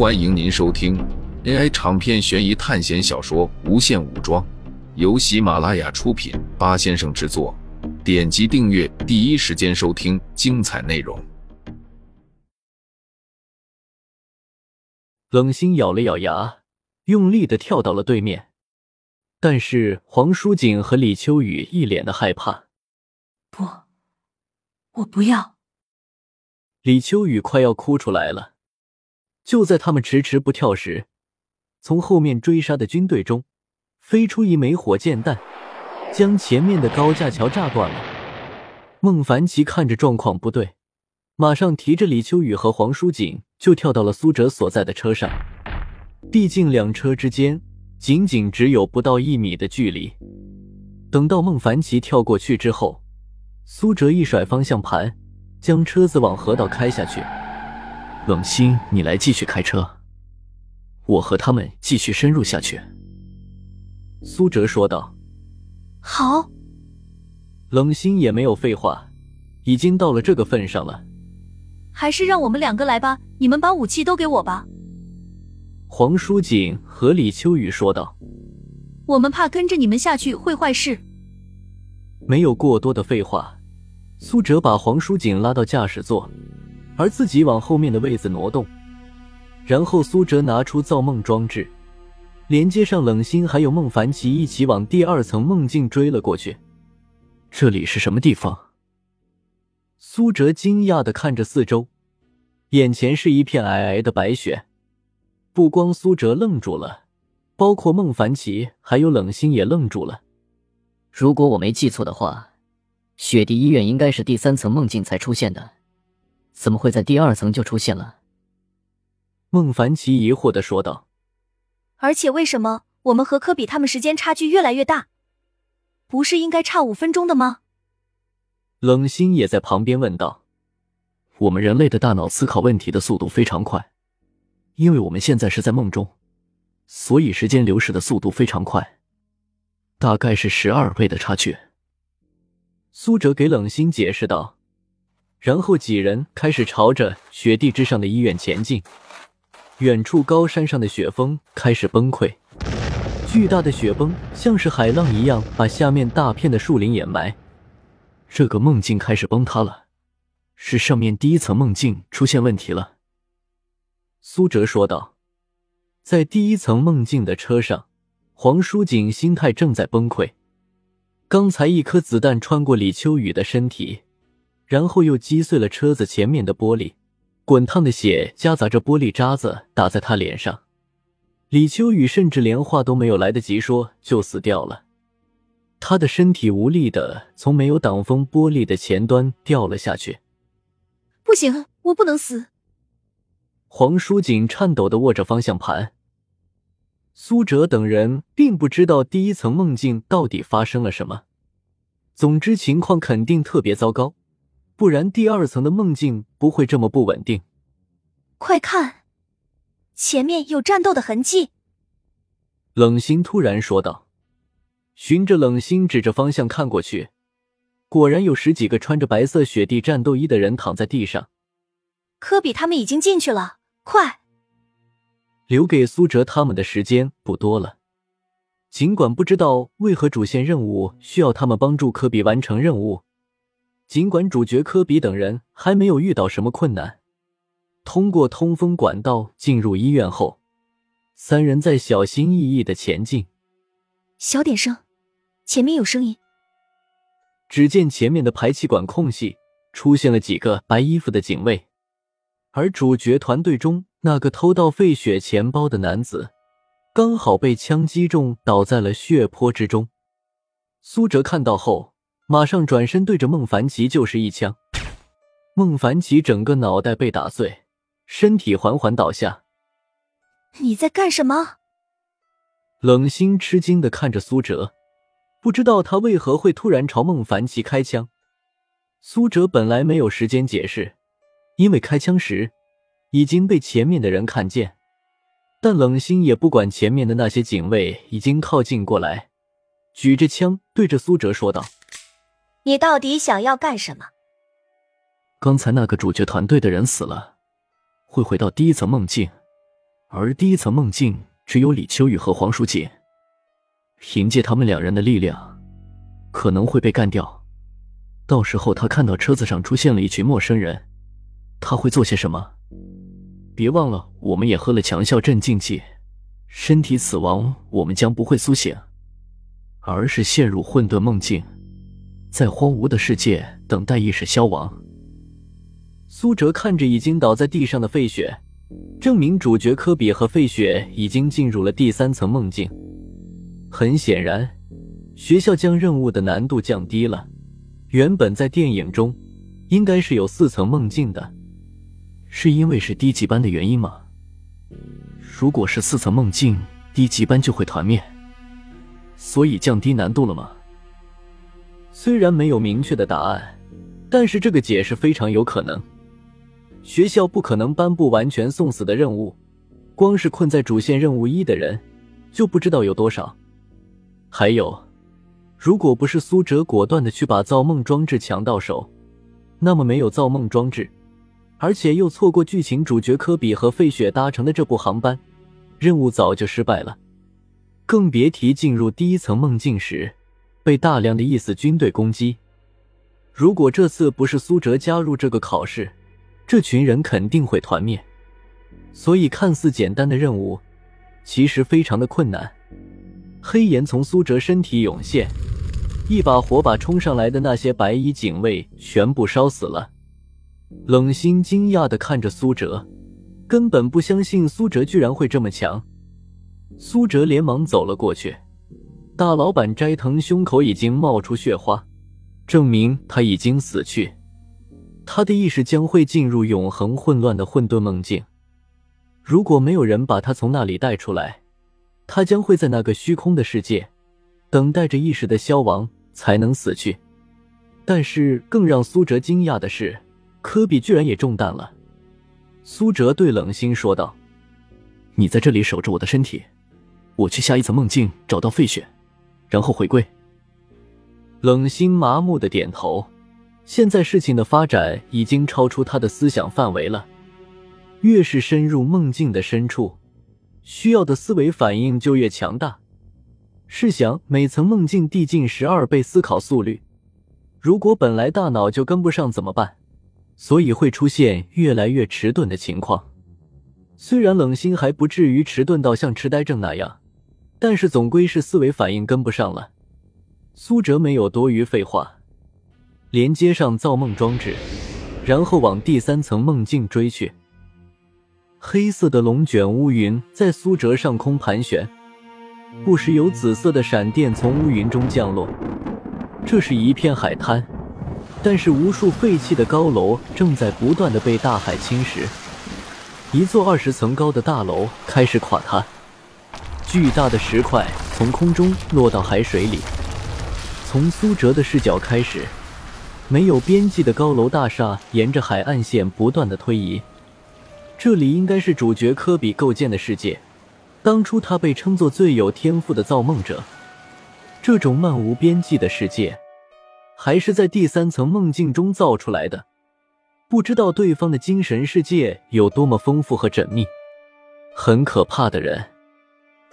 欢迎您收听 AI 长篇悬疑探险小说《无限武装》，由喜马拉雅出品，八先生制作。点击订阅，第一时间收听精彩内容。冷心咬了咬牙，用力的跳到了对面，但是黄舒锦和李秋雨一脸的害怕。不，我不要。李秋雨快要哭出来了。就在他们迟迟不跳时，从后面追杀的军队中飞出一枚火箭弹，将前面的高架桥炸断了。孟凡奇看着状况不对，马上提着李秋雨和黄舒锦就跳到了苏哲所在的车上。毕竟两车之间仅仅只有不到一米的距离。等到孟凡奇跳过去之后，苏哲一甩方向盘，将车子往河道开下去。冷心，你来继续开车，我和他们继续深入下去。”苏哲说道。“好。”冷心也没有废话，已经到了这个份上了，还是让我们两个来吧。你们把武器都给我吧。”黄书锦和李秋雨说道。“我们怕跟着你们下去会坏事。”没有过多的废话，苏哲把黄书锦拉到驾驶座。而自己往后面的位子挪动，然后苏哲拿出造梦装置，连接上冷心还有孟凡奇，一起往第二层梦境追了过去。这里是什么地方？苏哲惊讶的看着四周，眼前是一片皑皑的白雪。不光苏哲愣住了，包括孟凡奇还有冷心也愣住了。如果我没记错的话，雪地医院应该是第三层梦境才出现的。怎么会在第二层就出现了？孟凡奇疑惑的说道。而且为什么我们和科比他们时间差距越来越大？不是应该差五分钟的吗？冷心也在旁边问道。我们人类的大脑思考问题的速度非常快，因为我们现在是在梦中，所以时间流逝的速度非常快，大概是十二倍的差距。苏哲给冷心解释道。然后几人开始朝着雪地之上的医院前进。远处高山上的雪峰开始崩溃，巨大的雪崩像是海浪一样把下面大片的树林掩埋。这个梦境开始崩塌了，是上面第一层梦境出现问题了。苏哲说道。在第一层梦境的车上，黄书锦心态正在崩溃。刚才一颗子弹穿过李秋雨的身体。然后又击碎了车子前面的玻璃，滚烫的血夹杂着玻璃渣子打在他脸上。李秋雨甚至连话都没有来得及说，就死掉了。他的身体无力的从没有挡风玻璃的前端掉了下去。不行，我不能死！黄书锦颤抖的握着方向盘。苏哲等人并不知道第一层梦境到底发生了什么，总之情况肯定特别糟糕。不然，第二层的梦境不会这么不稳定。快看，前面有战斗的痕迹！冷心突然说道。循着冷心指着方向看过去，果然有十几个穿着白色雪地战斗衣的人躺在地上。科比他们已经进去了，快！留给苏哲他们的时间不多了。尽管不知道为何主线任务需要他们帮助科比完成任务。尽管主角科比等人还没有遇到什么困难，通过通风管道进入医院后，三人在小心翼翼的前进。小点声，前面有声音。只见前面的排气管空隙出现了几个白衣服的警卫，而主角团队中那个偷盗费雪钱包的男子，刚好被枪击中，倒在了血泊之中。苏哲看到后。马上转身对着孟凡奇就是一枪，孟凡奇整个脑袋被打碎，身体缓缓倒下。你在干什么？冷心吃惊的看着苏哲，不知道他为何会突然朝孟凡奇开枪。苏哲本来没有时间解释，因为开枪时已经被前面的人看见。但冷心也不管前面的那些警卫已经靠近过来，举着枪对着苏哲说道。你到底想要干什么？刚才那个主角团队的人死了，会回到第一层梦境，而第一层梦境只有李秋雨和黄书锦，凭借他们两人的力量，可能会被干掉。到时候他看到车子上出现了一群陌生人，他会做些什么？别忘了，我们也喝了强效镇静剂，身体死亡，我们将不会苏醒，而是陷入混沌梦境，在荒芜的世界等待意识消亡。苏哲看着已经倒在地上的费雪。证明主角科比和费雪已经进入了第三层梦境。很显然，学校将任务的难度降低了。原本在电影中应该是有四层梦境的，是因为是低级班的原因吗？如果是四层梦境，低级班就会团灭，所以降低难度了吗？虽然没有明确的答案，但是这个解释非常有可能。学校不可能颁布完全送死的任务，光是困在主线任务一的人就不知道有多少。还有，如果不是苏哲果断的去把造梦装置抢到手，那么没有造梦装置，而且又错过剧情主角科比和费雪搭乘的这部航班，任务早就失败了。更别提进入第一层梦境时被大量的异死军队攻击。如果这次不是苏哲加入这个考试，这群人肯定会团灭，所以看似简单的任务，其实非常的困难。黑炎从苏哲身体涌现，一把火把冲上来的那些白衣警卫全部烧死了。冷心惊讶的看着苏哲，根本不相信苏哲居然会这么强。苏哲连忙走了过去，大老板斋藤胸口已经冒出血花，证明他已经死去。他的意识将会进入永恒混乱的混沌梦境。如果没有人把他从那里带出来，他将会在那个虚空的世界，等待着意识的消亡才能死去。但是更让苏哲惊讶的是，科比居然也中弹了。苏哲对冷心说道：“你在这里守着我的身体，我去下一层梦境找到费雪，然后回归。”冷心麻木的点头。现在事情的发展已经超出他的思想范围了。越是深入梦境的深处，需要的思维反应就越强大。试想，每层梦境递进十二倍思考速率，如果本来大脑就跟不上怎么办？所以会出现越来越迟钝的情况。虽然冷心还不至于迟钝到像痴呆症那样，但是总归是思维反应跟不上了。苏哲没有多余废话。连接上造梦装置，然后往第三层梦境追去。黑色的龙卷乌云在苏哲上空盘旋，不时有紫色的闪电从乌云中降落。这是一片海滩，但是无数废弃的高楼正在不断的被大海侵蚀。一座二十层高的大楼开始垮塌，巨大的石块从空中落到海水里。从苏哲的视角开始。没有边际的高楼大厦沿着海岸线不断的推移，这里应该是主角科比构建的世界。当初他被称作最有天赋的造梦者。这种漫无边际的世界，还是在第三层梦境中造出来的。不知道对方的精神世界有多么丰富和缜密，很可怕的人。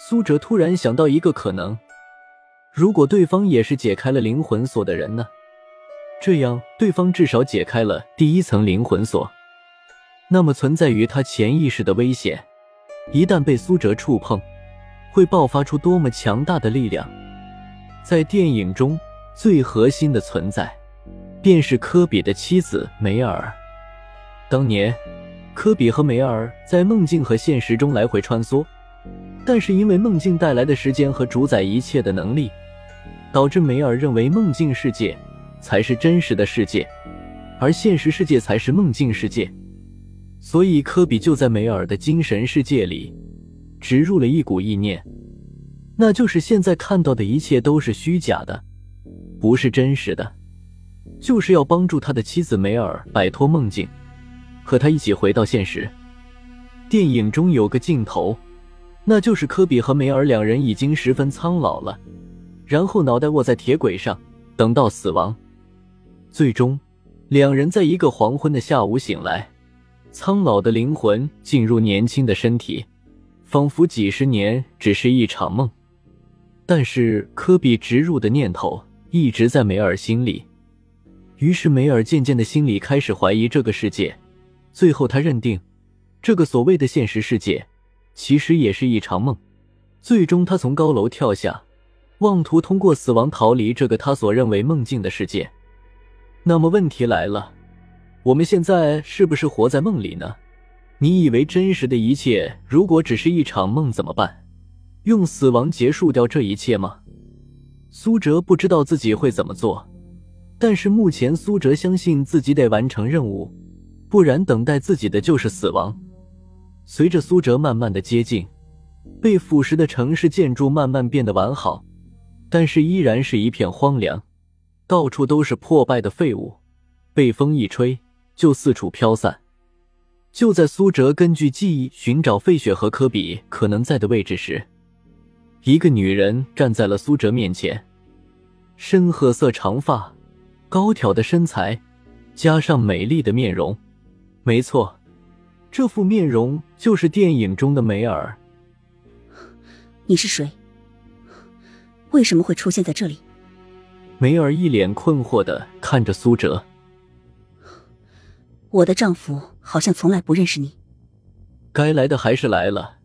苏哲突然想到一个可能：如果对方也是解开了灵魂锁的人呢？这样，对方至少解开了第一层灵魂锁。那么，存在于他潜意识的危险，一旦被苏哲触碰，会爆发出多么强大的力量？在电影中最核心的存在，便是科比的妻子梅尔。当年，科比和梅尔在梦境和现实中来回穿梭，但是因为梦境带来的时间和主宰一切的能力，导致梅尔认为梦境世界。才是真实的世界，而现实世界才是梦境世界。所以科比就在梅尔的精神世界里植入了一股意念，那就是现在看到的一切都是虚假的，不是真实的，就是要帮助他的妻子梅尔摆脱梦境，和他一起回到现实。电影中有个镜头，那就是科比和梅尔两人已经十分苍老了，然后脑袋卧在铁轨上，等到死亡。最终，两人在一个黄昏的下午醒来，苍老的灵魂进入年轻的身体，仿佛几十年只是一场梦。但是科比植入的念头一直在梅尔心里，于是梅尔渐渐的心里开始怀疑这个世界。最后，他认定这个所谓的现实世界其实也是一场梦。最终，他从高楼跳下，妄图通过死亡逃离这个他所认为梦境的世界。那么，问题来了，我们现在是不是活在梦里呢？你以为真实的一切如果只是一场梦怎么办？用死亡结束掉这一切吗？苏哲不知道自己会怎么做，但是目前苏哲相信自己得完成任务，不然等待自己的就是死亡。随着苏哲慢慢的接近，被腐蚀的城市建筑慢慢变得完好，但是依然是一片荒凉，到处都是破败的废物，被风一吹就四处飘散。就在苏哲根据记忆寻找费雪和科比可能在的位置时，一个女人站在了苏哲面前，深褐色长发，高挑的身材，加上美丽的面容。没错，这副面容就是电影中的梅尔。你是谁？为什么会出现在这里？梅尔一脸困惑的看着苏哲。我的丈夫好像从来不认识你。该来的还是来了，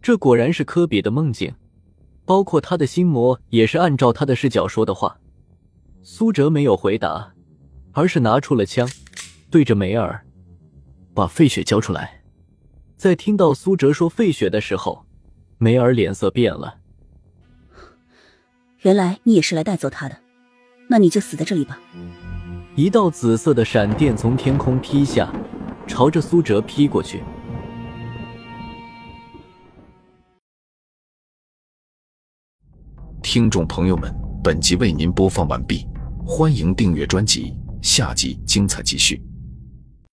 这果然是科比的梦境。包括他的心魔也是按照他的视角说的话。苏哲没有回答，而是拿出了枪，对着梅尔，把费雪交出来。在听到苏哲说费雪的时候，梅儿脸色变了。原来你也是来带走他的，那你就死在这里吧。一道紫色的闪电从天空劈下，朝着苏哲劈过去。听众朋友们，本集为您播放完毕，欢迎订阅专辑，下集精彩继续。